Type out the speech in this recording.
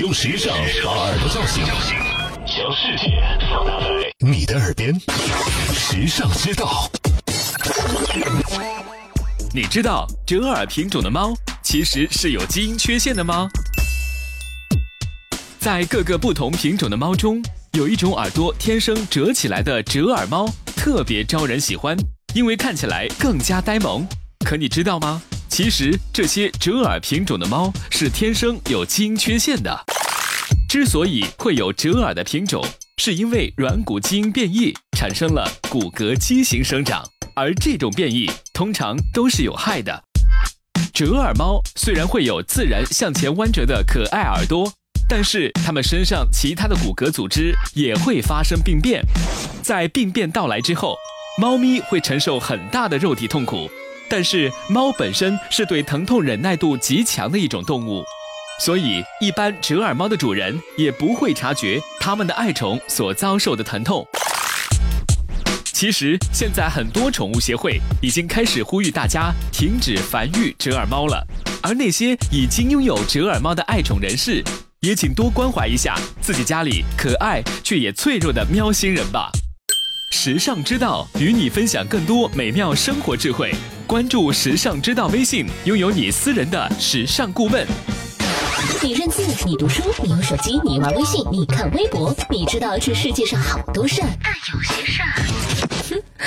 用时尚把耳朵叫醒，将世界放大在你的耳边。时尚之道，你知道折耳品种的猫其实是有基因缺陷的吗？在各个不同品种的猫中，有一种耳朵天生折起来的折耳猫，特别招人喜欢，因为看起来更加呆萌。可你知道吗？其实这些折耳品种的猫是天生有基因缺陷的。之所以会有折耳的品种，是因为软骨基因变异产生了骨骼畸形生长，而这种变异通常都是有害的。折耳猫虽然会有自然向前弯折的可爱耳朵，但是它们身上其他的骨骼组织也会发生病变。在病变到来之后，猫咪会承受很大的肉体痛苦。但是猫本身是对疼痛忍耐度极强的一种动物，所以一般折耳猫的主人也不会察觉它们的爱宠所遭受的疼痛。其实现在很多宠物协会已经开始呼吁大家停止繁育折耳猫了，而那些已经拥有折耳猫的爱宠人士，也请多关怀一下自己家里可爱却也脆弱的喵星人吧。时尚之道与你分享更多美妙生活智慧。关注时尚之道微信，拥有你私人的时尚顾问。你认字，你读书，你用手机，你玩微信，你看微博，你知道这世界上好多事儿，但有些事儿，哼，